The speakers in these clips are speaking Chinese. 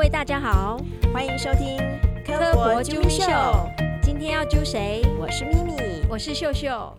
位大家好，欢迎收听科博揪秀。今天要揪谁？我是咪咪，我是秀秀。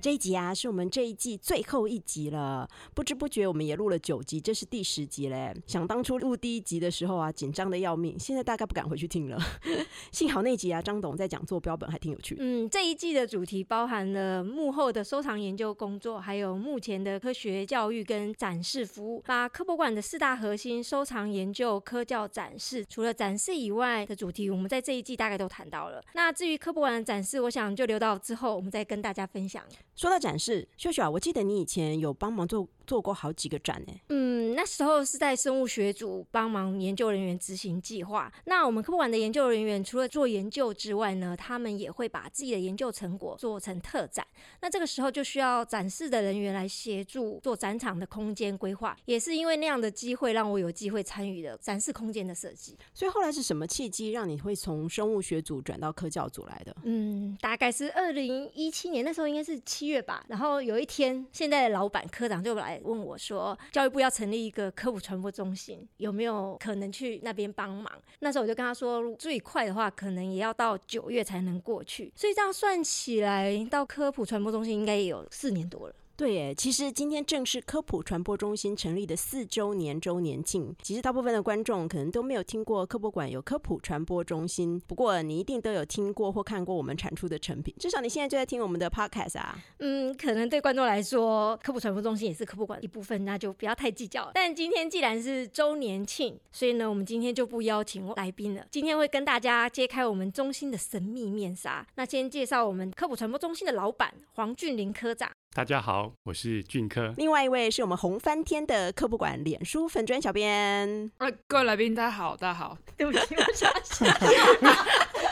这一集啊，是我们这一季最后一集了。不知不觉，我们也录了九集，这是第十集嘞。想当初录第一集的时候啊，紧张的要命，现在大概不敢回去听了。幸好那集啊，张董在讲做标本，还挺有趣。嗯，这一季的主题包含了幕后的收藏研究工作，还有目前的科学教育跟展示服务，把科博馆的四大核心收藏研究、科教、展示，除了展示以外的主题，我们在这一季大概都谈到了。那至于科博馆的展示，我想就留到之后我们再跟大家分享。说到展示，秀秀啊，我记得你以前有帮忙做。做过好几个展呢。嗯，那时候是在生物学组帮忙研究人员执行计划。那我们科博馆的研究人员除了做研究之外呢，他们也会把自己的研究成果做成特展。那这个时候就需要展示的人员来协助做展场的空间规划。也是因为那样的机会，让我有机会参与了展示空间的设计。所以后来是什么契机让你会从生物学组转到科教组来的？嗯，大概是二零一七年，那时候应该是七月吧。然后有一天，现在的老板科长就来。问我说，教育部要成立一个科普传播中心，有没有可能去那边帮忙？那时候我就跟他说，最快的话，可能也要到九月才能过去。所以这样算起来，到科普传播中心应该也有四年多了。对耶，其实今天正是科普传播中心成立的四周年周年庆。其实大部分的观众可能都没有听过科博馆有科普传播中心，不过你一定都有听过或看过我们产出的成品。至少你现在就在听我们的 podcast 啊。嗯，可能对观众来说，科普传播中心也是科博馆一部分，那就不要太计较了。但今天既然是周年庆，所以呢，我们今天就不邀请来宾了。今天会跟大家揭开我们中心的神秘面纱。那先介绍我们科普传播中心的老板黄俊林科长。大家好，我是俊科。另外一位是我们红翻天的科普馆脸书粉砖小编。呃，各位来宾，大家好，大家好。对不起，我想起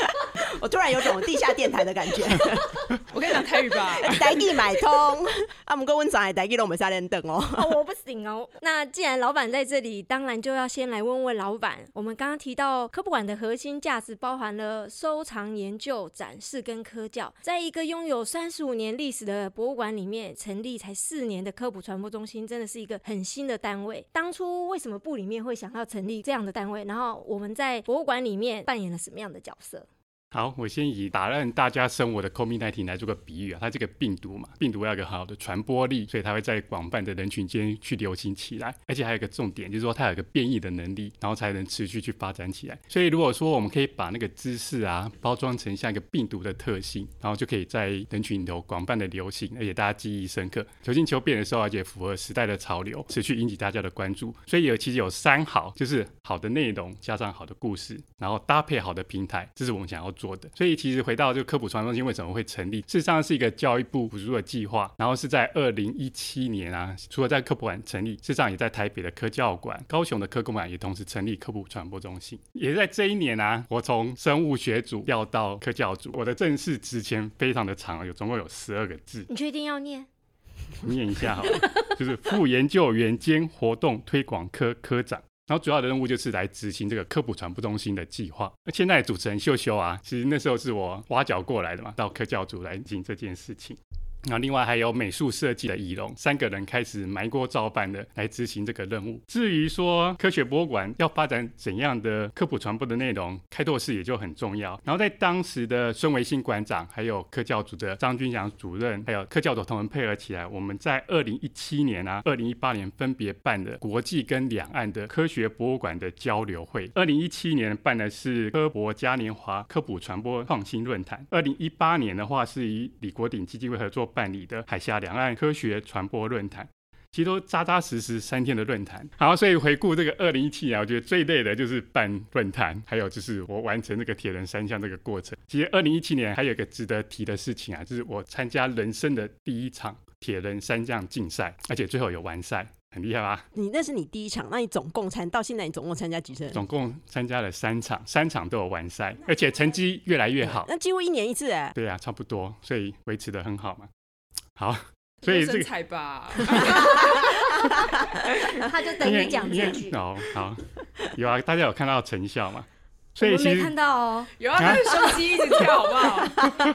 我突然有种地下电台的感觉。我跟你讲台语吧，台语买通。啊，我们跟温长台语都我们三连等哦。我不行哦。那既然老板在这里，当然就要先来问问老板。我们刚刚提到科普馆的核心价值包含了收藏、研究、展示跟科教，在一个拥有三十五年历史的博物馆里面，成立才四年的科普传播中心，真的是一个很新的单位。当初为什么部里面会想要成立这样的单位？然后我们在博物馆里面扮演了什么样的角色？好，我先以打乱大家生活的 COVID-19 来做个比喻啊，它这个病毒嘛，病毒要有个很好的传播力，所以它会在广泛的人群间去流行起来，而且还有个重点，就是说它有个变异的能力，然后才能持续去发展起来。所以如果说我们可以把那个知识啊包装成像一个病毒的特性，然后就可以在人群里头广泛的流行，而且大家记忆深刻，求新求变的时候，而且符合时代的潮流，持续引起大家的关注。所以有其实有三好，就是好的内容加上好的故事，然后搭配好的平台，这是我们想要做的。所以其实回到这个科普传播中心为什么会成立，事实上是一个教育部补助的计划，然后是在二零一七年啊，除了在科普馆成立，事实上也在台北的科教馆、高雄的科工馆也同时成立科普传播中心。也在这一年啊，我从生物学组调到科教组，我的正式职前非常的长，有总共有十二个字。你确定要念？念一下好了，就是副研究员兼活动推广科科长。然后主要的任务就是来执行这个科普传播中心的计划。那现在主持人秀秀啊，其实那时候是我挖角过来的嘛，到科教组来进行这件事情。那另外还有美术设计的仪龙，三个人开始埋锅造饭的来执行这个任务。至于说科学博物馆要发展怎样的科普传播的内容，开拓式也就很重要。然后在当时的孙维新馆长，还有科教组的张军祥主任，还有科教组同仁配合起来，我们在二零一七年啊，二零一八年分别办的国际跟两岸的科学博物馆的交流会。二零一七年办的是科博嘉年华科普传播创新论坛。二零一八年的话是以李国鼎基金会合作。办理的海峡两岸科学传播论坛，其实都扎扎实实三天的论坛。好，所以回顾这个二零一七年，我觉得最累的就是办论坛，还有就是我完成这个铁人三项这个过程。其实二零一七年还有一个值得提的事情啊，就是我参加人生的第一场铁人三项竞赛，而且最后有完赛，很厉害吧？你那是你第一场，那你总共参到现在你总共参加几次？总共参加了三场，三场都有完赛，而且成绩越来越好。那几乎一年一次哎。对啊，差不多，所以维持的很好嘛。好，所以这个吧，他就等你讲这句好。好，有啊，大家有看到成效吗？所以没看到哦，有啊，跟手机一直跳，好不好？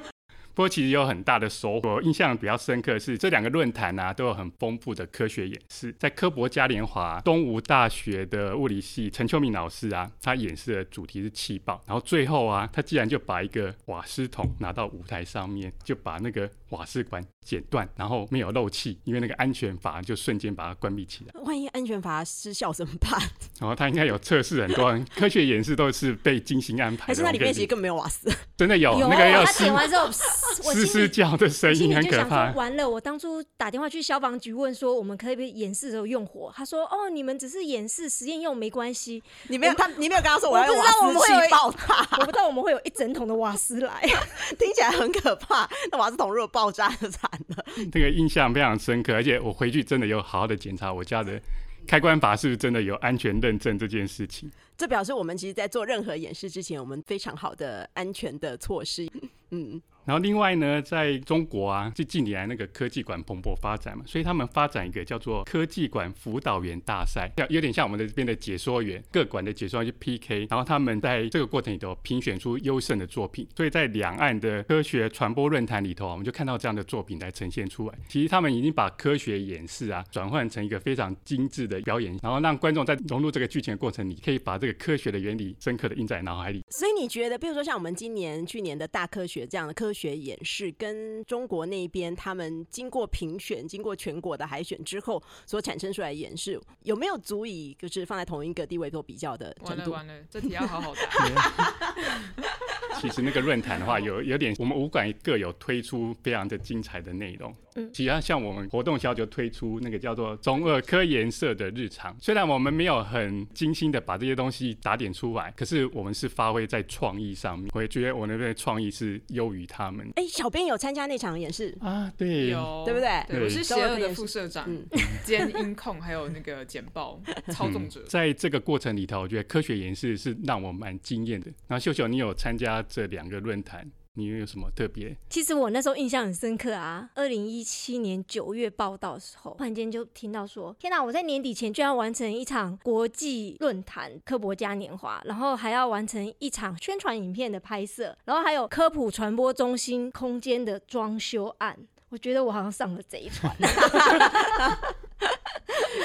不过其实有很大的收获，我印象比较深刻的是这两个论坛啊都有很丰富的科学演示。在科博嘉年华，东吴大学的物理系陈秋明老师啊，他演示的主题是气爆，然后最后啊，他竟然就把一个瓦斯桶拿到舞台上面，就把那个瓦斯管剪断，然后没有漏气，因为那个安全阀就瞬间把它关闭起来。万一安全阀失效怎么办？然后他应该有测试很多科学演示，都是被精心安排的。还是那里面其实根本没有瓦斯？真的有有那个要他剪完之后，我嘶嘶叫的声音很可心里就想说，怕。完了，我当初打电话去消防局问说，我们可以不可以演示的时候用火？他说，哦，你们只是演示实验用，没关系。你没有他，你没有跟他说我不知要用瓦斯道我们会有爆炸，我不知道我们会有一整桶的瓦斯来。听起来很可怕。那瓦斯桶如果爆炸就惨了。这个印象非常深刻，而且我回去真的有好好的检查我家的开关阀是不是真的有安全认证这件事情。这表示我们其实，在做任何演示之前，我们非常好的安全的措施。嗯，然后另外呢，在中国啊，就近年来那个科技馆蓬勃发展嘛，所以他们发展一个叫做科技馆辅导员大赛，像有点像我们的这边的解说员，各馆的解说员去 PK，然后他们在这个过程里头评选出优胜的作品，所以在两岸的科学传播论坛里头啊，我们就看到这样的作品来呈现出来。其实他们已经把科学演示啊转换成一个非常精致的表演，然后让观众在融入这个剧情的过程里，可以把这个科学的原理深刻的印在脑海里。所以你觉得，比如说像我们今年、去年的大科学这样的科学演示，跟中国那边他们经过评选、经过全国的海选之后所产生出来的演示，有没有足以就是放在同一个地位做比较的程度？完了完了，这题要好好答。其实那个论坛的话，有有点我们武馆各有推出非常的精彩的内容。嗯其他像我们活动小就推出那个叫做中二科研社的日常，虽然我们没有很精心的把这些东西打点出来，可是我们是发挥在创意上面。我也觉得我那边的创意是优于他们哎、小编有参加那场演示，啊。对，有对不对对，我是邪恶的副社长嗯，兼音控，还有那个简报 操纵者。在这个过程里头，我觉得科学演示是让我蛮惊艳的。然后秀秀，你有参加这两个论坛，你有什么特别？其实我那时候印象很深刻啊，二零一七年九月报道的时候，突然间就听到说，天哪！我在年底前就要完成一场国际论坛科博嘉年华，然后还要完成一场宣传影片的拍摄，然后还有科普传播中心空间的装修案。我觉得我好像上了贼船，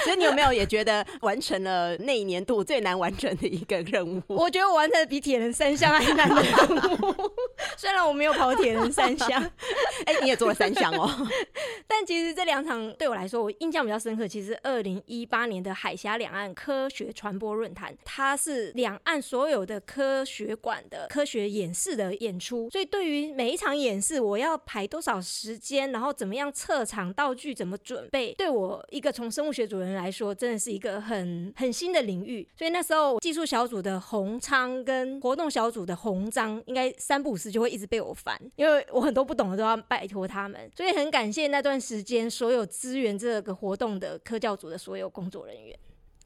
所以你有没有也觉得完成了那一年度最难完成的一个任务？我觉得我完成的比铁人三项还难的任务。虽然我没有跑铁人三项，哎、你也做了三项哦。但其实这两场对我来说，我印象比较深刻。其实二零一八年的海峡两岸科学传播论坛，它是两岸所有的科学馆的科学演示的演出，所以对于每一场演示，我要排多少时间，然后怎么样测场，道具怎么准备，对我一个从生物学主任来说，真的是一个很很新的领域。所以那时候技术小组的红昌跟活动小组的红章，应该三不五时就会一直被我烦，因为我很多不懂的都要拜托他们，所以很感谢那段时间所有支援这个活动的科教组的所有工作人员。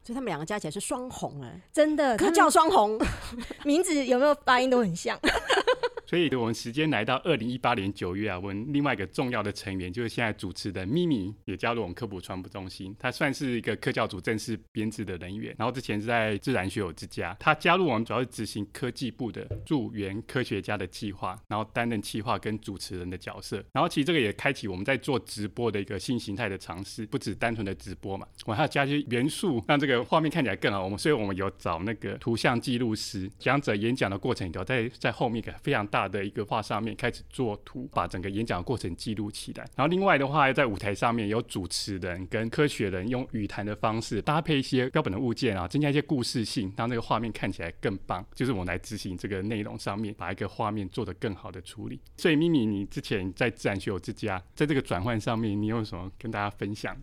所以他们两个加起来是双红哎、真的，科教双红。名字有没有发音都很像。所以我们时间来到二零一八年九月啊，我们另外一个重要的成员就是现在主持的咪咪也加入我们科普传播中心，他算是一个科教组正式编制的人员，然后之前是在自然学友之家，他加入我们主要是执行科技部的助援科学家的计划，然后担任企划跟主持人的角色，然后其实这个也开启我们在做直播的一个新形态的尝试，不止单纯的直播嘛，我还要加些元素，让这个画面看起来更好。我们所以我们有找那个图像记录师，讲者演讲的过程里头，在在后面一个非常大大的一个画上面开始做图，把整个演讲过程记录起来。然后另外的话，在舞台上面有主持人跟科学人用语谈的方式搭配一些标本的物件啊，增加一些故事性，让这个画面看起来更棒。就是我们来执行这个内容上面，把一个画面做得更好的处理。所以咪咪，你之前在自然学友之家，在这个转换上面，你有什么跟大家分享？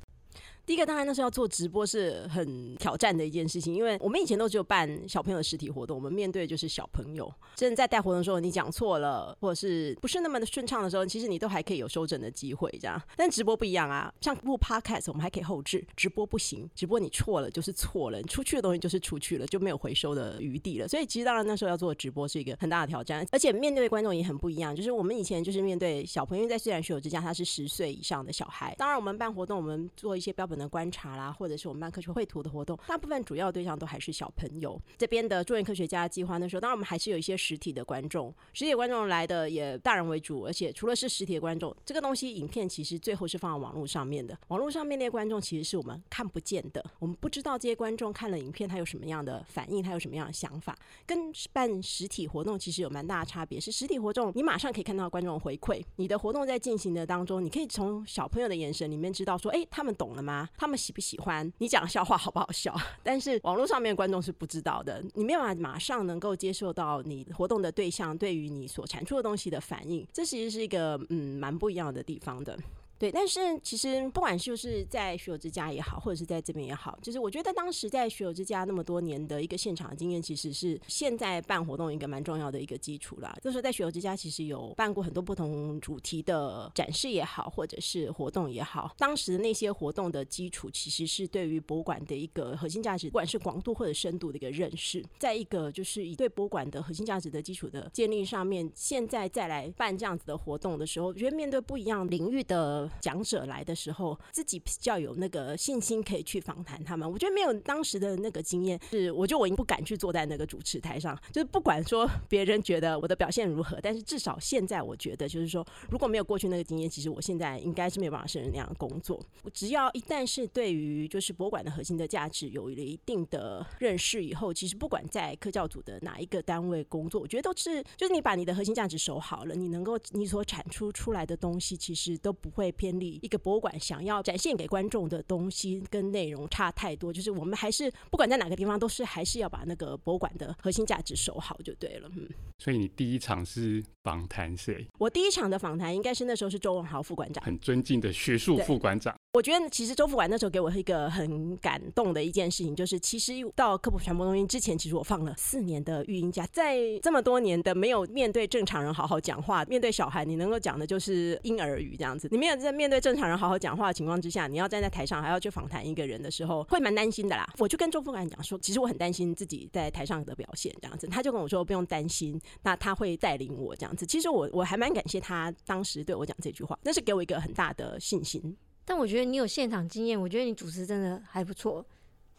第一个当然那时候要做直播是很挑战的一件事情，因为我们以前都只有办小朋友的实体活动，我们面对的就是小朋友。真的在带活动的时候，你讲错了，或者是不是那么的顺畅的时候，其实你都还可以有修正的机会，这样。但直播不一样啊，像录 podcast 我们还可以后置，直播不行，直播你错了就是错了，你出去的东西就是出去了，就没有回收的余地了。所以其实当然那时候要做直播是一个很大的挑战，而且面对的观众也很不一样。就是我们以前就是面对小朋友，在虽然学友之家他是十岁以上的小孩，当然我们办活动，我们做一些标本能观察啦，或者是我们办科学绘图的活动，大部分主要对象都还是小朋友。这边的助研科学家计划那时候，当然我们还是有一些实体的观众，实体观众来的也大人为主，而且除了是实体的观众，这个东西影片其实最后是放在网络上面的。网络上面那些观众其实是我们看不见的，我们不知道这些观众看了影片他有什么样的反应，他有什么样的想法，跟办实体活动其实有蛮大的差别。是实体活动，你马上可以看到观众回馈，你的活动在进行的当中，你可以从小朋友的眼神里面知道说，哎，他们懂了吗？他们喜不喜欢你讲笑话好不好笑？但是网络上面观众是不知道的，你没有办法马上能够接受到你活动的对象对于你所产出的东西的反应，这其实是一个嗯蛮不一样的地方的。对，但是其实不管就是在学友之家也好，或者是在这边也好，就是我觉得当时在学友之家那么多年的一个现场经验，其实是现在办活动一个蛮重要的一个基础啦。就是在学友之家，其实有办过很多不同主题的展示也好，或者是活动也好，当时那些活动的基础，其实是对于博物馆的一个核心价值，不管是广度或者深度的一个认识。在一个就是以对博物馆的核心价值的基础的建立上面，现在再来办这样子的活动的时候，我觉得面对不一样领域的。讲者来的时候，自己比较有那个信心可以去访谈他们。我觉得没有当时的那个经验，是我觉得我已经不敢去坐在那个主持台上。就是不管说别人觉得我的表现如何，但是至少现在我觉得，就是说如果没有过去那个经验，其实我现在应该是没有办法胜任那样的工作。我只要一旦是对于就是博物馆的核心的价值有了一定的认识以后，其实不管在科教组的哪一个单位工作，我觉得都是就是你把你的核心价值守好了，你能够你所产出出来的东西，其实都不会偏离。一个博物馆想要展现给观众的东西跟内容差太多，就是我们还是不管在哪个地方，都是还是要把那个博物馆的核心价值守好就对了。嗯，所以你第一场是访谈谁？我第一场的访谈应该是那时候是周文豪副馆长，很尊敬的学术副馆长。我觉得其实周副馆那时候给我一个很感动的一件事情，就是其实到科普传播中心之前，其实我放了四年的育婴假，在这么多年的没有面对正常人好好讲话，面对小孩你能够讲的就是婴儿语这样子，你没有在面对正常人好好讲话的情况之下，你要站在台上还要去访谈一个人的时候，会蛮担心的啦。我就跟周副馆讲说，其实我很担心自己在台上的表现这样子，他就跟我说不用担心，那他会带领我这样子。其实我我还蛮感谢他当时对我讲这句话，那是给我一个很大的信心。但我觉得你有现场经验，我觉得你主持真的还不错。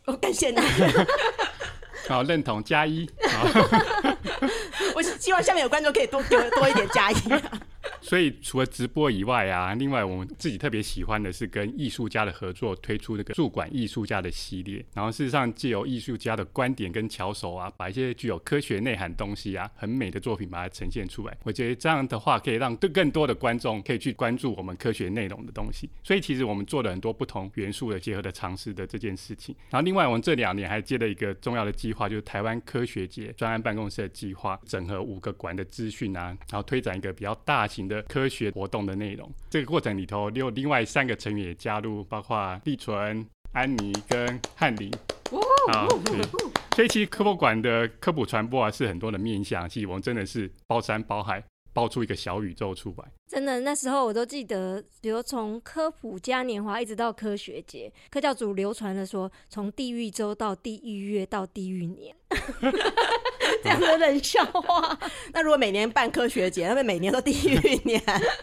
我感谢你。好，认同加一。我希望下面有观众可以多给我多一点加一。所以除了直播以外啊，另外我们自己特别喜欢的是跟艺术家的合作，推出那个驻馆艺术家的系列。然后事实上，借由艺术家的观点跟巧手啊，把一些具有科学内涵东西啊，很美的作品把它呈现出来。我觉得这样的话，可以让更更多的观众可以去关注我们科学内容的东西。所以其实我们做了很多不同元素的结合的尝试的这件事情。然后另外我们这两年还接了一个重要的计划，就是台湾科学节专案办公室的计划，整合五个馆的资讯啊，然后推展一个比较大型。的科学活动的内容，这个过程里头有另外三个成员也加入，包括立纯、安妮跟翰林。啊，所以其实科博馆的科普传播啊，是很多的面向，其实我们真的是包山包海，包出一个小宇宙出来。真的，那时候我都记得，比如从科普嘉年华一直到科学节，科教组流传的说，从地狱周到地狱月到地狱年。这样的冷笑话。那如果每年办科学节，那么每年都地狱年，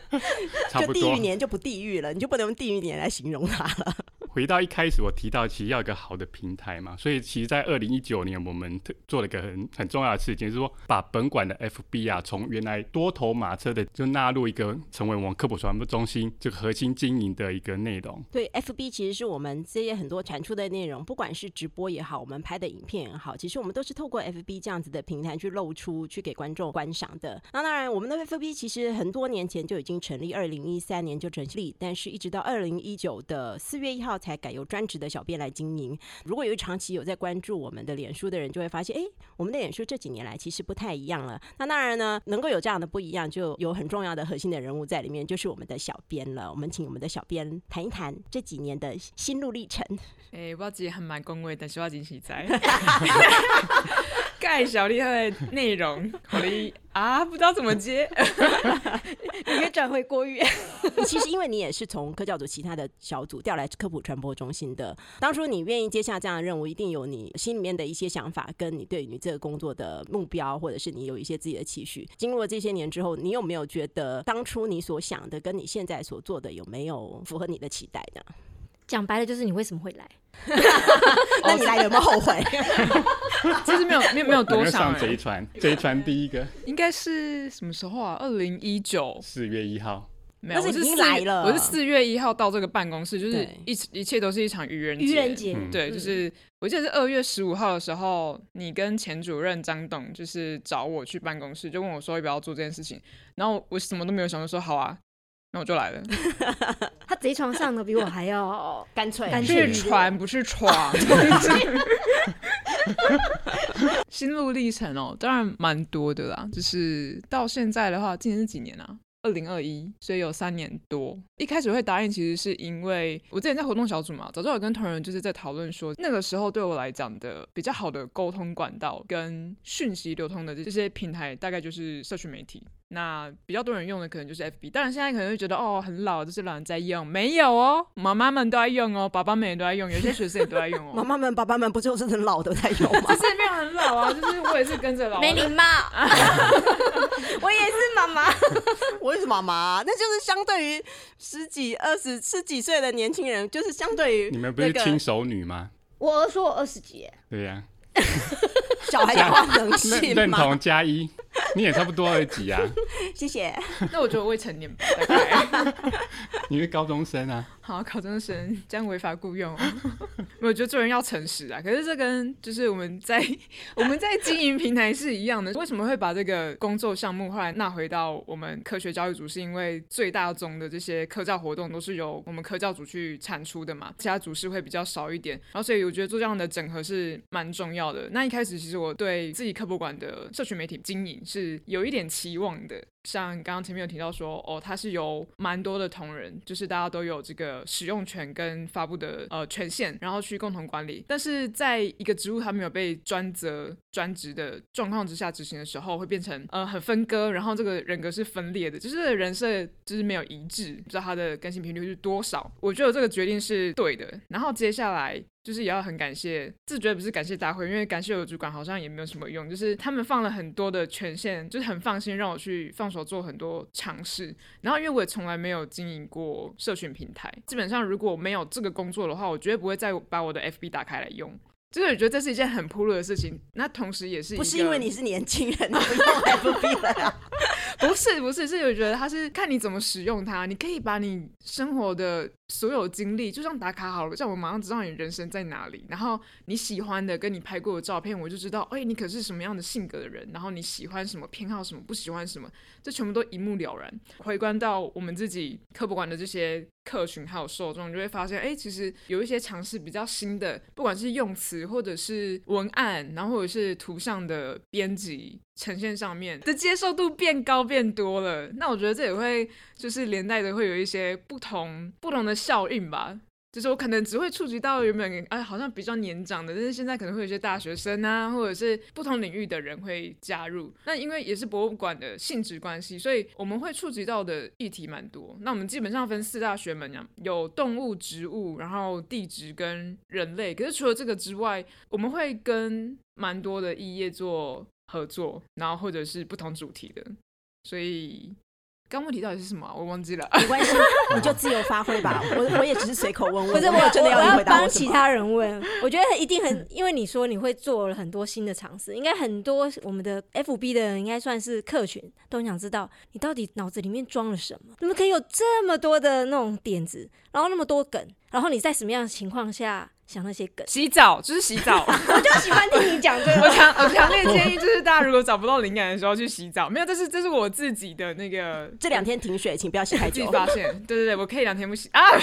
就地狱年就不地狱了，你就不能用地狱年来形容它了。回到一开始我提到，其实要一个好的平台嘛，所以其实，在二零一九年，我们做了一个很很重要的事情，就是说把本馆的 FB 啊，从原来多头马车的，就纳入一个成为我们科普传播中心这个核心经营的一个内容。对，FB 其实是我们这些很多产出的内容，不管是直播也好，我们拍的影片也好，其实我们都是透过 FB 这样子的平台去露出，去给观众观赏的。那当然，我们的 FB 其实很多年前就已经成立，二零一三年就成立，但是一直到二零一九的四月一号。才改由专职的小编来经营。如果有长期有在关注我们的脸书的人，就会发现，哎，我们的脸书这几年来其实不太一样了。那当然呢，能够有这样的不一样，就有很重要的核心的人物在里面，就是我们的小编了。我们请我们的小编谈一谈这几年的心路历程。哎，我自己很蛮恭维，但是我惊喜在。盖小厉害的内容，好的啊，不知道怎么接，你可以转回国语。其实因为你也是从科教组其他的小组调来科普传播中心的，当初你愿意接下这样的任务，一定有你心里面的一些想法，跟你对你这个工作的目标，或者是你有一些自己的期许。经过这些年之后，你有没有觉得当初你所想的跟你现在所做的有没有符合你的期待呢？讲白了就是你为什么会来？那你来有没有后悔？其实没有没有没有多想上贼欸，船？贼船第一个应该是什么时候啊？二零一九四月一号，没有，但是已经我是四来了我是四月一号到这个办公室，就是一一切都是一场愚人愚人节，嗯对，就是我记得是二月十五号的时候，你跟前主任张董就是找我去办公室，就问我说要不要做这件事情，然后我什么都没有想，就说好啊，那我就来了。他贼床上的比我还要干脆干脆是船不是床。心路历程哦，当然蛮多的啦。就是到现在的话，今年是几年啊？二零二一，所以有三年多。一开始会答应，其实是因为我之前在活动小组嘛，早就有跟同仁就是在讨论说，那个时候对我来讲的比较好的沟通管道跟讯息流通的这些平台，大概就是社群媒体。那比较多人用的可能就是 FB，当然现在可能会觉得哦很老，这是老人在用，没有哦，妈妈们都在用哦，爸爸们也都在用，有些学生也都在用哦。妈妈们、爸爸们不就是很老的在用吗 就？是没有很老啊，就是我也是跟着老没礼貌。我也是妈妈，我妈妈，那就是相对于十几、二十、十几岁的年轻人，就是相对于你们不是那个亲手女吗？我儿说我二十几，对呀、小孩的话能认信吗？认同加一，你也差不多二十几啊，谢谢。那我觉得我未成年吧，大概。你是高中生啊，好，高中生这样违法雇佣、哦，我觉得做人要诚实啊。可是这跟就是我们在 我们在经营平台是一样的。为什么会把这个工作项目后来纳回到我们科学教育组？是因为最大宗的这些科教活动都是由我们科教组去产出的嘛，其他组是会比较少一点。然后所以我觉得做这样的整合是蛮重要的。那一开始其实我对自己科博馆的社群媒体经营是有一点期望的。像刚刚前面有提到说，哦，它是由蛮多的同仁，就是大家都有这个使用权跟发布的呃权限，然后去共同管理。但是在一个职务它没有被专责专职的状况之下执行的时候，会变成呃很分割，然后这个人格是分裂的，就是人设就是没有一致，不知道它的更新频率是多少。我觉得这个决定是对的。然后接下来就是也要很感谢，自觉不是感谢大会，因为感谢我的主管好像也没有什么用，就是他们放了很多的权限，就是很放心让我去放手做很多尝试。然后因为我也从来没有经营过社群平台，基本上如果没有这个工作的话，我绝对不会再把我的 FB 打开来用。就是我觉得这是一件很铺路的事情，那同时也是不是因为你是年轻人，你不用 FB 了呀。不是 不是，是我觉得它是看你怎么使用它。你可以把你生活的所有经历，就像打卡好了，像我马上知道你人生在哪里。然后你喜欢的跟你拍过的照片，我就知道，哎，你可是什么样的性格的人。然后你喜欢什么，偏好什么，不喜欢什么，这全部都一目了然。回观到我们自己科博馆的这些客群还有受众，你就会发现，哎，其实有一些尝试比较新的，不管是用词或者是文案，然后或者是图像的编辑呈现上面的接受度变高变多了。那我觉得这也会就是连带的会有一些不同不同的效应吧。就是我可能只会触及到原本哎好像比较年长的，但是现在可能会有一些大学生啊，或者是不同领域的人会加入。那因为也是博物馆的性质关系，所以我们会触及到的议题蛮多。那我们基本上分四大学门呀，有动物、植物，然后地质跟人类。可是除了这个之外，我们会跟蛮多的异业做合作，然后或者是不同主题的。所以刚问题到底是什么啊、我忘记了。没关系，你就自由发挥吧。我我也只是随口问问，不是我真的要回答帮。其他人问，我觉得一定很，因为你说你会做了很多新的尝试，应该很多我们的 FB 的人应该算是客群，都很想知道你到底脑子里面装了什么，怎么可以有这么多的那种点子，然后那么多梗，然后你在什么样的情况下想那些梗？洗澡就是洗澡，我就喜欢听你讲这个 我个。强我强烈建议就是大家如果找不到灵感的时候去洗澡，没有，这是这是我自己的那个这两天停水，请不要洗太久。自己发现，对对对，我可以两天不洗啊，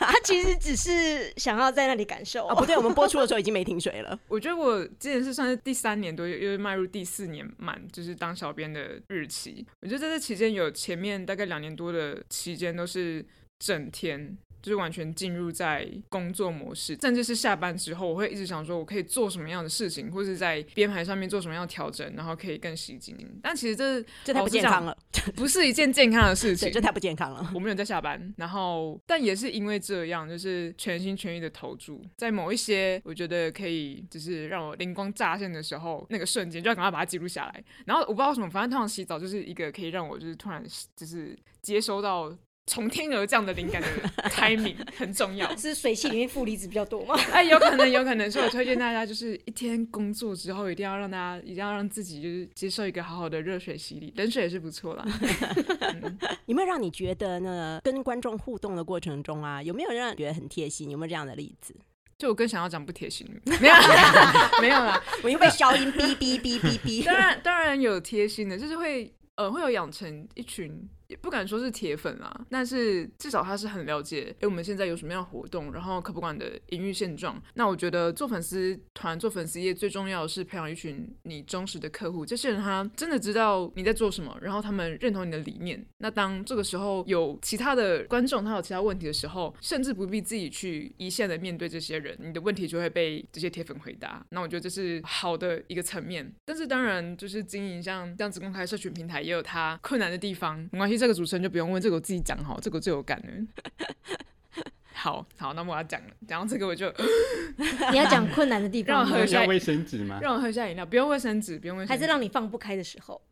他其实只是想要在那里感受哦，不对，我们播出的时候已经没停水了。我觉得我之前是算是第三年多，又又迈入第四年满，就是当小编的日期。我觉得在这期间有前面大概两年多的期间都是整天。就是完全进入在工作模式，甚至是下班之后，我会一直想说，我可以做什么样的事情，或是在编排上面做什么样的调整，然后可以更吸睛。但其实这这太不健康了，不是一件健康的事 对，情这。太不健康了。我没有在下班，然后但也是因为这样，就是全心全意的投注，在某一些我觉得可以就是让我灵光乍现的时候，那个瞬间就要赶快把它记录下来。然后我不知道为什么，反正通常洗澡就是一个可以让我就是突然就是接收到从天而降的灵感的 timing 很重要。是水系里面负离子比较多吗？哎，有可能，有可能，所以我推荐大家，就是一天工作之后，一定要让大家，一定要让自己就是接受一个好好的热水洗礼，冷水也是不错啦。有没有让你觉得呢？跟观众互动的过程中啊，有没有让你觉得很贴心？有没有这样的例子？就我更想要讲不贴心，没有啦，没有啦，我又被消音哔哔哔哔哔。当然，当然有贴心的，就是会呃，会有养成一群。也不敢说是铁粉啦，但是至少他是很了解，哎，我们现在有什么样的活动，然后科普馆的营运现状。那我觉得做粉丝团、做粉丝业最重要的是培养一群你忠实的客户，这些人他真的知道你在做什么，然后他们认同你的理念。那当这个时候有其他的观众他有其他问题的时候，甚至不必自己去一线的面对这些人，你的问题就会被这些铁粉回答。那我觉得这是好的一个层面。但是当然，就是经营像这样子公开社群平台，也有它困难的地方，没关系。这个主持人就不用问，这个我自己讲好，这个最有感的。好好，那么我要讲了，讲到这个我就你要讲困难的地方，让我喝一下卫生纸吗？让我喝一下饮料，不用卫生纸，不用卫生纸，还是让你放不开的时候。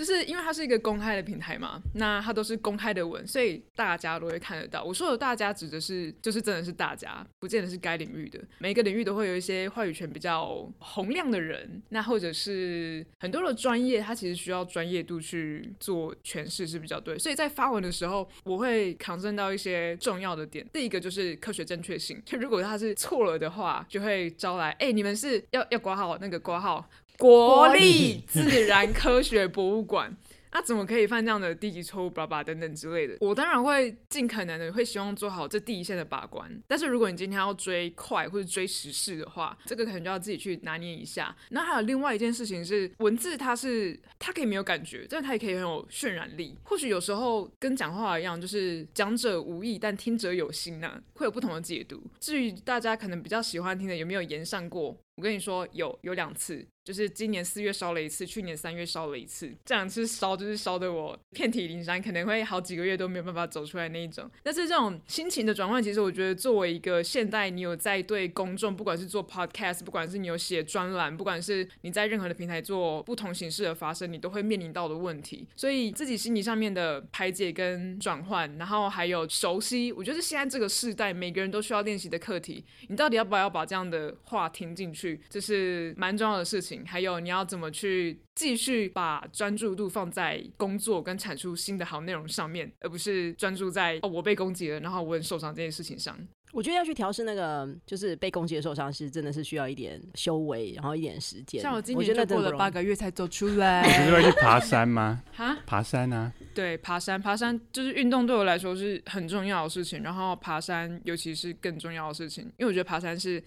就是因为它是一个公开的平台嘛，那它都是公开的文，所以大家都会看得到。我说的大家指的是，就是真的是大家，不见得是该领域的。每个领域都会有一些话语权比较洪亮的人，那或者是很多的专业，它其实需要专业度去做诠释是比较对。所以在发文的时候，我会抗争到一些重要的点。第一个就是科学正确性，就如果它是错了的话，就会招来，哎，你们是要要挂号那个挂号。国立自然科学博物馆。那怎么可以犯这样的低级错误，叭叭等等之类的？我当然会尽可能的会希望做好这第一线的把关。但是如果你今天要追快或者追时事的话，这个可能就要自己去拿捏一下。那还有另外一件事情是，文字它是它可以没有感觉，但它也可以很有渲染力。或许有时候跟讲话一样，就是讲者无意，但听者有心呐，会有不同的解读。至于大家可能比较喜欢听的，有没有延上过？我跟你说，有有两次，就是今年四月烧了一次，去年三月烧了一次，这两次烧就是烧的我遍体鳞伤，可能会好几个月都没有办法走出来那一种。但是这种心情的转换，其实我觉得作为一个现代，你有在对公众，不管是做 podcast，不管是你有写专栏，不管是你在任何的平台做不同形式的发声，你都会面临到的问题。所以自己心理上面的排解跟转换，然后还有熟悉，我觉得现在这个时代每个人都需要练习的课题。你到底要不要把这样的话听进去？这是蛮重要的事情，还有你要怎么去继续把专注度放在工作跟产出新的好内容上面，而不是专注在哦我被攻击了，然后我很受伤这件事情上。我觉得要去调试那个就是被攻击的受伤，是真的是需要一点修为，然后一点时间。像我今年就过了八个月才走出来。你是会去爬山吗？哈，爬山啊？对，爬山，爬山就是运动对我来说是很重要的事情，然后爬山尤其是更重要的事情，因为我觉得爬山是。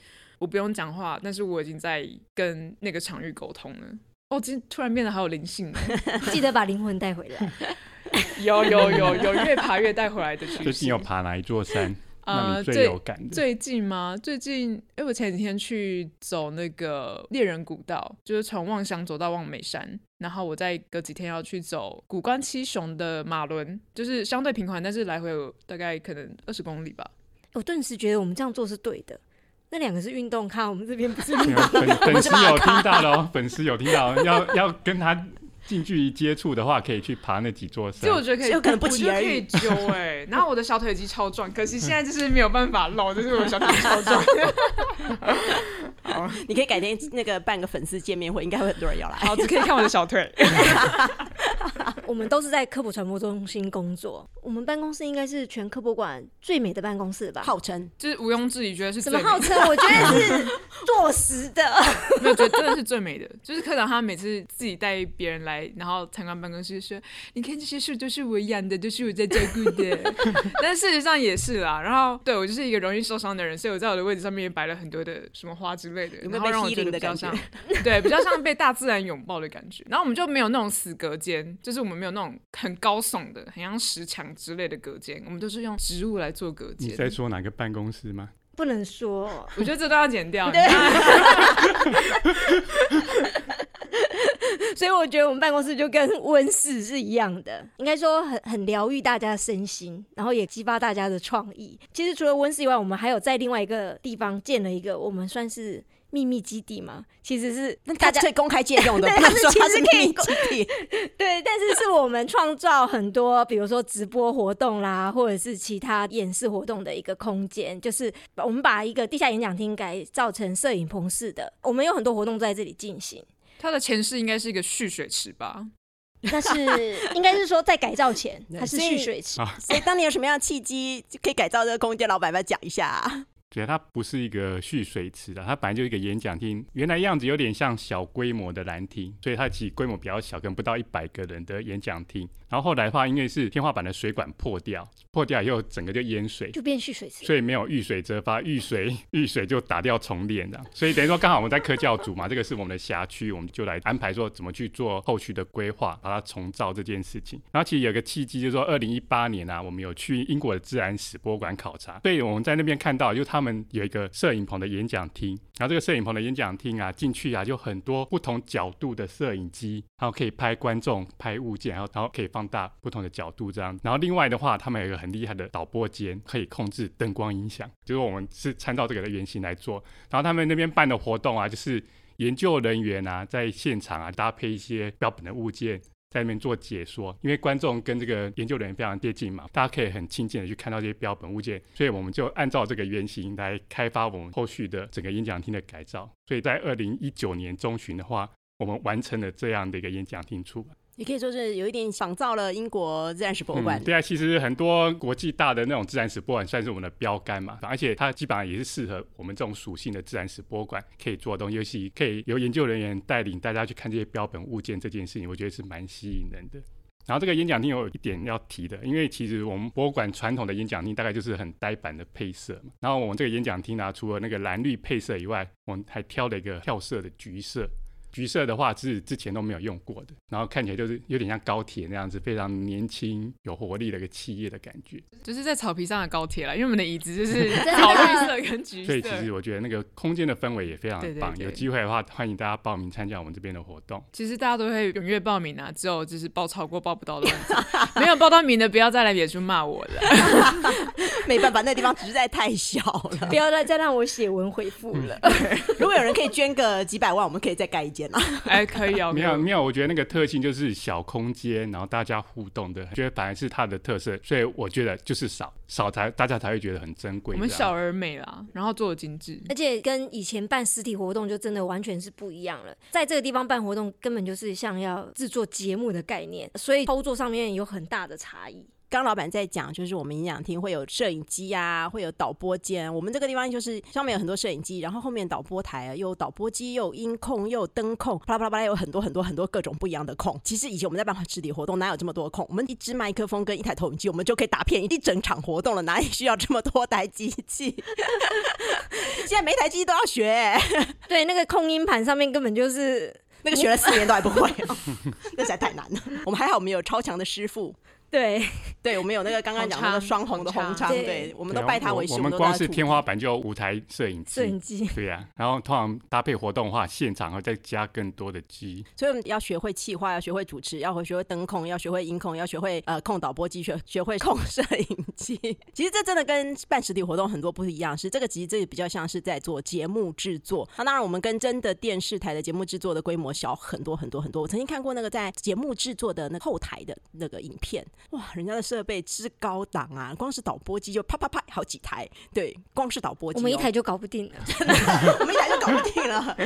我不用讲话，但是我已经在跟那个场域沟通了。哦，今突然变得好有灵性了，记得把灵魂带回来。有有有有，越爬越带回来的趋势。最近有爬哪一座山？呃，最有感的？最近吗？最近，哎，我前几天去走那个猎人古道，就是从望乡走到望美山，然后我再隔几天要去走古关七雄的马轮，就是相对平缓，但是来回有大概可能二十公里吧。我顿时觉得我们这样做是对的。那两个是运动咖，我们这边不是运动。粉 粉丝有听到的哦，粉丝有听到，要要跟他近距离接触的话，可以去爬那几座山。就我觉得可以，有可能不急而已。可以揪哎，然后我的小腿已经超壮，可惜现在就是没有办法露，就是我的小腿超壮。好，你可以改天那个办个粉丝见面会，应该会很多人要来。好，只可以看我的小腿。我们都是在科普传播中心工作，我们办公室应该是全科博馆最美的办公室吧？号称就是毋庸置疑，觉得是什么号称？我觉得是坐实的，没有觉得真的是最美的。就是科长他每次自己带别人来，然后参观办公室说：“你看这些树都是我养的，都是我在照顾的。”但事实上也是啦。然后对我就是一个容易受伤的人，所以我在我的位置上面也摆了很多的什么花之类的，然后让我觉得比较像对比较像被大自然拥抱的感觉。然后我们就没有那种死隔间，就是我们。没有那种很高耸的、很像石墙之类的隔间，我们都是用植物来做隔间。你在说哪个办公室吗？不能说，我觉得这都要剪掉。所以我觉得我们办公室就跟温室是一样的，应该说很很疗愈大家的身心，然后也激发大家的创意。其实除了温室以外，我们还有在另外一个地方建了一个我们算是。秘密基地吗？其实是大家可以公开借用的，对 不能说它是它是其实可以秘密基地。对，但是是我们创造很多，比如说直播活动啦，或者是其他演示活动的一个空间，就是我们把一个地下演讲厅改造成摄影棚式的，我们有很多活动在这里进行。它的前世应该是一个蓄水池吧？但是 应该是说在改造前，它是蓄水池。所以当年有什么样的契机可以改造这个空间？老板要讲一下啊？对，它不是一个蓄水池的，它本来就是一个演讲厅，原来样子有点像小规模的兰厅，所以它其实规模比较小，可能不到一百个人的演讲厅。然后后来的话，因为是天花板的水管破掉，破掉以后整个就淹水，就变蓄水池，所以没有遇水则发，遇水 遇水就打掉重练的，所以等于说刚好我们在科教组嘛，这个是我们的辖区，我们就来安排说怎么去做后续的规划，把它重造这件事情。然后其实有个契机，就是说二零一八年啊，我们有去英国的自然史博物馆考察，所以我们在那边看到，就他们有一个摄影棚的演讲厅，然后这个摄影棚的演讲厅啊，进去啊就很多不同角度的摄影机，然后可以拍观众、拍物件，然后然后可以放大不同的角度这样。然后另外的话，他们有一个很厉害的导播间，可以控制灯光音响，就是我们是参照这个的原型来做。然后他们那边办的活动啊，就是研究人员啊在现场啊搭配一些标本的物件。在那边做解说，因为观众跟这个研究人员非常接近嘛，大家可以很亲近的去看到这些标本物件，所以我们就按照这个原型来开发我们后续的整个演讲厅的改造。所以在二零一九年中旬的话，我们完成了这样的一个演讲厅出版。也可以说是有一点仿造了英国自然史博物馆嗯。对啊，其实很多国际大的那种自然史博物馆算是我们的标杆嘛，而且它基本上也是适合我们这种属性的自然史博物馆可以做的东西，尤其可以由研究人员带领大家去看这些标本物件这件事情，我觉得是蛮吸引人的。然后这个演讲厅有一点要提的，因为其实我们博物馆传统的演讲厅大概就是很呆板的配色嘛，然后我们这个演讲厅呢、除了那个蓝绿配色以外，我们还挑了一个跳色的橘色。橘色的话是之前都没有用过的，然后看起来就是有点像高铁那样子，非常年轻、有活力的一个企业的感觉。就是在草皮上的高铁了，因为我们的椅子就是 草绿色跟橘色所以其。实我觉得那个空间的氛围也非常棒。对对对有机会的话，欢迎大家报名参加我们这边的活动。其实大家都会踊跃报名啊，只有就是报超过报不到的问题。没有报到名的，不要再来脸书骂我了。没办法，那地方实在太小了。不要再再让我写文回复了。如果有人可以捐个几百万，我们可以再盖一间啦。哎，可以哦，没有没有，我觉得那个特性就是小空间，然后大家互动的，觉得反而是它的特色。所以我觉得就是少少才大家才会觉得很珍贵。我们小而美啦，然后做的精致。而且跟以前办实体活动就真的完全是不一样了。在这个地方办活动，根本就是像要制作节目的概念，所以操作上面有很大的差异。刚老板在讲，就是我们营养厅会有摄影机啊，会有导播间。我们这个地方就是上面有很多摄影机，然后后面导播台啊，又有导播机，又有音控，又有灯控，啪啦啪啦啪啦，有很多很多很多各种不一样的控。其实以前我们在办实体活动，哪有这么多控？我们一支麦克风跟一台投影机，我们就可以打片一整场活动了，哪里需要这么多台机器？现在每台机器都要学、对，那个控音盘上面根本就是那个学了四年都还不会、那实在太难了。我们还好，我们有超强的师傅。对，对，我们有那个刚刚讲那个双红的红昌，对对，我们都拜他为师。我我们光是天花板就有五台摄影摄影机。对呀、然后通常搭配活动的话，现场会再加更多的机。所以我们要学会企划，要学会主持，要会学会灯控，要学会音控，要学会呃控导播机，学学会控摄影机。其实这真的跟办实体活动很多不一样，是这个其实这个比较像是在做节目制作。那当然，我们跟真的电视台的节目制作的规模小很多很多很多。我曾经看过那个在节目制作的那后台的那个影片，哇，人家的设备之高档啊，光是导播机就啪啪啪好几台，对，光是导播机、哦，我们一台就搞不定了。我们一台就搞不定了。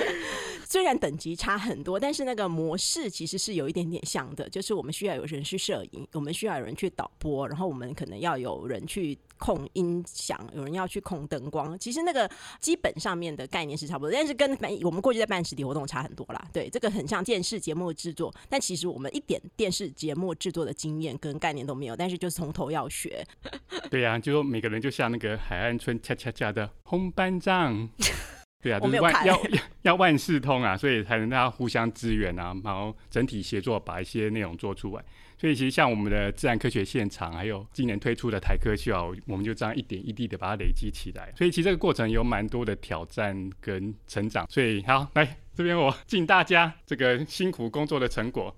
虽然等级差很多，但是那个模式其实是有一点点像的，就是我们需要有人去摄影，我们需要有人去导播，然后我们可能要有人去控音响，有人要去控灯光。其实那个基本上面的概念是差不多，但是跟我们过去在办实体活动差很多啦。对，这个很像电视节目制作，但其实我们一点电视节目制作的经验跟概念都没有，但是就是从头要学。对呀、就说每个人就像那个海岸村恰恰恰的红班长。对啊，就是万要要要万事通啊，所以才能大家互相支援啊，然后整体协作把一些内容做出来。所以其实像我们的自然科学现场，还有今年推出的台科秀啊，我们就这样一点一滴的把它累积起来。所以其实这个过程有蛮多的挑战跟成长。所以好，来这边我敬大家这个辛苦工作的成果。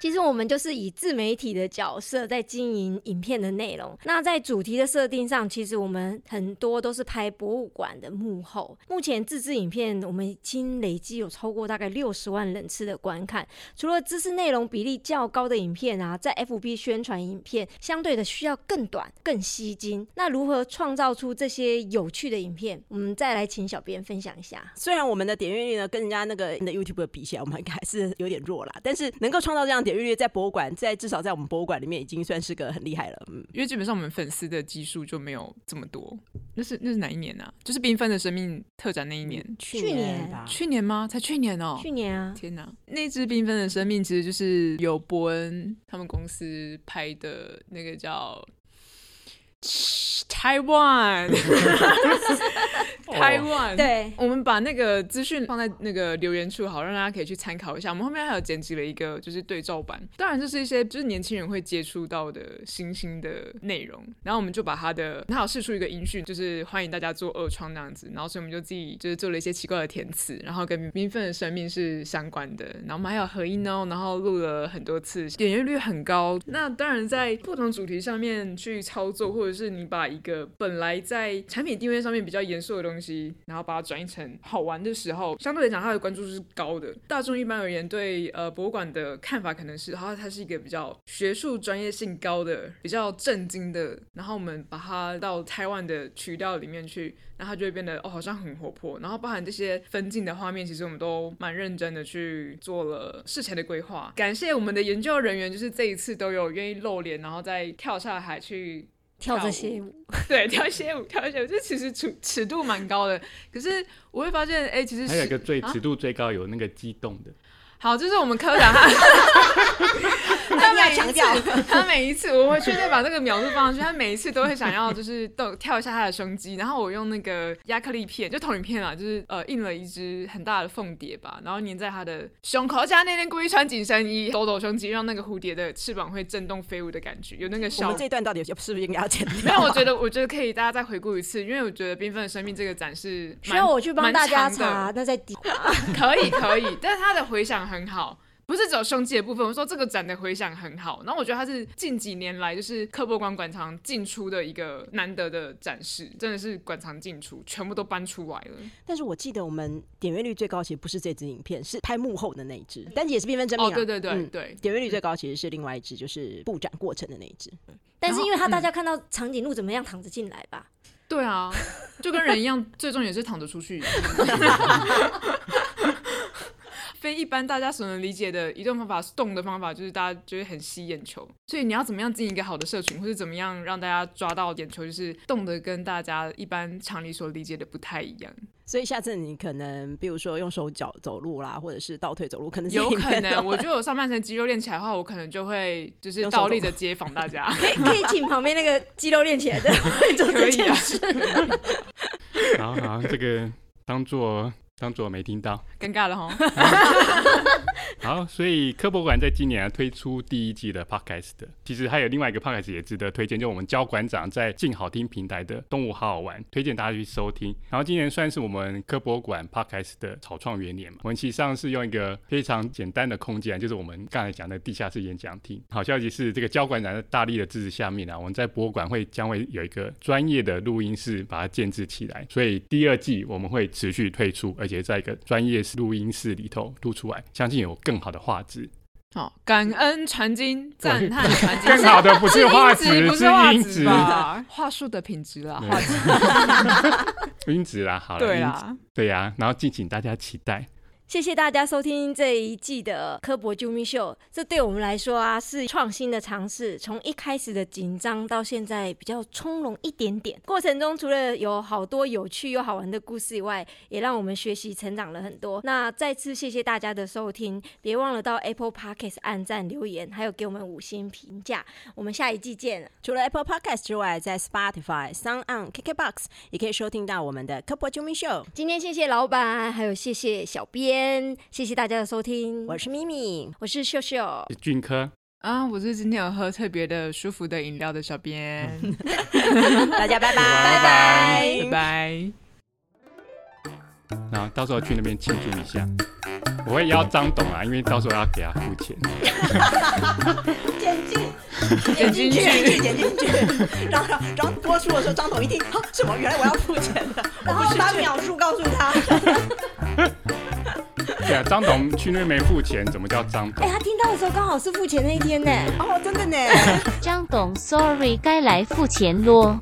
其实我们就是以自媒体的角色在经营影片的内容。那在主题的设定上，其实我们很多都是拍博物馆的幕后。目前自制影片，我们已经累积有超过大概六十万人次的观看。除了知识内容比例较高的影片啊，在 FB 宣传影片相对的需要更短、更吸睛。那如何创造出这些有趣的影片？我们再来请小编分享一下。虽然我们的点阅率呢跟人家那个的 YouTube 比起来，我们还是有点弱啦，但是能够创造这样点阅率，在博物馆，在至少在我们博物馆里面，已经算是个很厉害了。嗯，因为基本上我们粉丝的基数就没有这么多。那是那是哪一年啊？就是缤纷的生命特展那一年，去年吧。去年吗？才去年哦。去年啊！天哪，那只缤纷的生命其实就是由伯恩他们公司拍的那个叫。Taiwan，台湾，对，我们把那个资讯放在那个留言处，好让大家可以去参考一下。我们后面还有剪辑了一个就是对照版，当然这是一些就是年轻人会接触到的新兴的内容。然后我们就把他的，他有试出一个音讯，就是欢迎大家做二创那样子。然后所以我们就自己就是做了一些奇怪的填词，然后跟缤纷的生命是相关的。然后我们还有合音哦，然后录了很多次，点阅率很高。那当然在不同主题上面去操作，或者是你把一个本来在产品定位上面比较严肃的东西，然后把它转译成好玩的时候，相对来讲它的关注度是高的。大众一般而言对呃博物馆的看法可能是，它它是一个比较学术专业性高的、比较震惊的。然后我们把它到台湾的曲调里面去，那它就会变得哦好像很活泼。然后包含这些分镜的画面，其实我们都蛮认真的去做了事前的规划。感谢我们的研究人员，就是这一次都有愿意露脸，然后再跳下海去。跳这些舞，对，跳一些舞，跳一些舞，这其实尺尺度蛮高的。可是我会发现，哎，其实还有一个最尺度最高，有那个激动的。好，这是我们科长，他 他每一次，他每一次，我会确定把这个描述放上去。他每一次都会想要就是动跳一下他的胸肌，然后我用那个亚克力片，就投影片啊，就是呃印了一只很大的凤蝶吧，然后粘在他的胸口。而且他那天故意穿紧身衣，抖抖胸肌，让那个蝴蝶的翅膀会震动飞舞的感觉，有那个效。我们这段到底是不是应该要剪掉？但我觉得，我觉得可以 大家再回顾一次，因为我觉得缤纷的生命这个展示需要我去帮大家查，那在底可以可以，但是它的回响。很好，不是只有胸肌的部分。我说这个展的回响很好，然后我觉得它是近几年来就是科博馆馆藏进出的一个难得的展示，真的是馆藏进出全部都搬出来了。但是我记得我们点阅率最高其实不是这支影片，是拍幕后的那一支，但也是缤纷真命。哦，对对对对，点阅率最高其实是另外一支，就是布展过程的那一支。但是因为他大家看到长颈鹿怎么样躺着进来吧？对啊，就跟人一样，最终也是躺着出去。非一般大家所能理解的移动方法，动的方法就是大家就会很吸眼球。所以你要怎么样经营一个好的社群，或者怎么样让大家抓到眼球，就是动的跟大家一般常理所理解的不太一样。所以下次你可能，比如说用手脚走路啦，或者是倒退走路，可能有可能。我觉得我上半身肌肉练起来的话，我可能就会就是倒立着接访大家。可以可以请旁边那个肌肉练起来的 做这件事。好好，这个当做。当做没听到，尴尬了哈。好，所以科博馆在今年啊推出第一季的 podcast，其实还有另外一个 podcast 也值得推荐，就我们焦馆长在静好听平台的动物好好玩，推荐大家去收听。然后今年算是我们科博馆 podcast 的草创元年嘛，我们其实上是用一个非常简单的空间，就是我们刚才讲的地下室演讲厅。好消息是，这个焦馆长在大力的支持下面啊，我们在博物馆会将会有一个专业的录音室把它建制起来，所以第二季我们会持续推出，而且在一个专业录音室里头录出来，相信有更好的画质。好，感恩传经，赞叹传经。更好的不是画质，是音质吧？话术的品质啦，画质。音质啦，好了，对呀，对呀，然后敬请大家期待。谢谢大家收听这一季的科博救命秀。这对我们来说啊，是创新的尝试。从一开始的紧张，到现在比较从容一点点。过程中除了有好多有趣又好玩的故事以外，也让我们学习成长了很多。那再次谢谢大家的收听，别忘了到 Apple Podcast 按赞留言，还有给我们五星评价。我们下一季见。除了 Apple Podcast 之外，在 Spotify、Sound On、KKBox 也可以收听到我们的科博救命秀。今天谢谢老板，还有谢谢小编。谢谢大家的收听，我是咪咪，我是秀秀，俊科啊，我是今天有喝特别的舒服的饮料的小编，大家拜拜拜拜拜拜，然后到时候去那边庆祝一下。我会邀张董啊，因为到时候要给他付钱。剪进，剪进去剪进去，剪进去。然后，然后播出的时候，张董一听，啊，什么？原来我要付钱的，然后把秒数告诉他。对啊，张董去那边没付钱，怎么叫张董哎、董？他听到的时候刚好是付钱那一天呢。哦，真的呢。张董，sorry，该来付钱咯。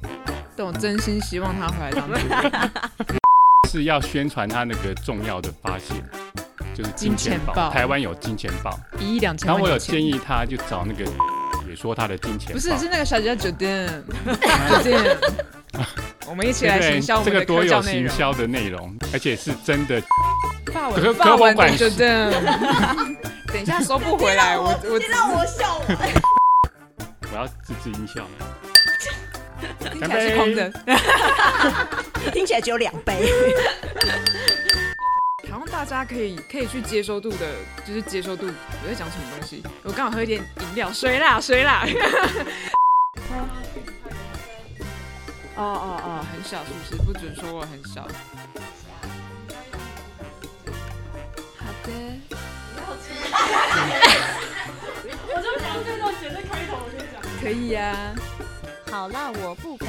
但我真心希望他回来当主任。是要宣传他那个重要的发现，就是金钱豹。金钱豹台湾有金钱豹，一亿两千然后我有建议他就找那个也说他的金钱豹。不是是那个小姐酒店，酒店。我们一起来对行销我们的这个多有。行销的内容，而且是真的。法可文法文的可我管酒店。等一下收不回来，我我先让我笑我。我要自制音效。听起来是空的。听起来只有两杯。好像大家可以可以去接收度的，就是接收度。我在讲什么东西？我刚好喝一点饮料，水啦水啦。哦哦哦，很小是不是？不准说我很小。好的。不要吃。我就想这段写在开头，我跟你讲可以呀、好啦，我不敢。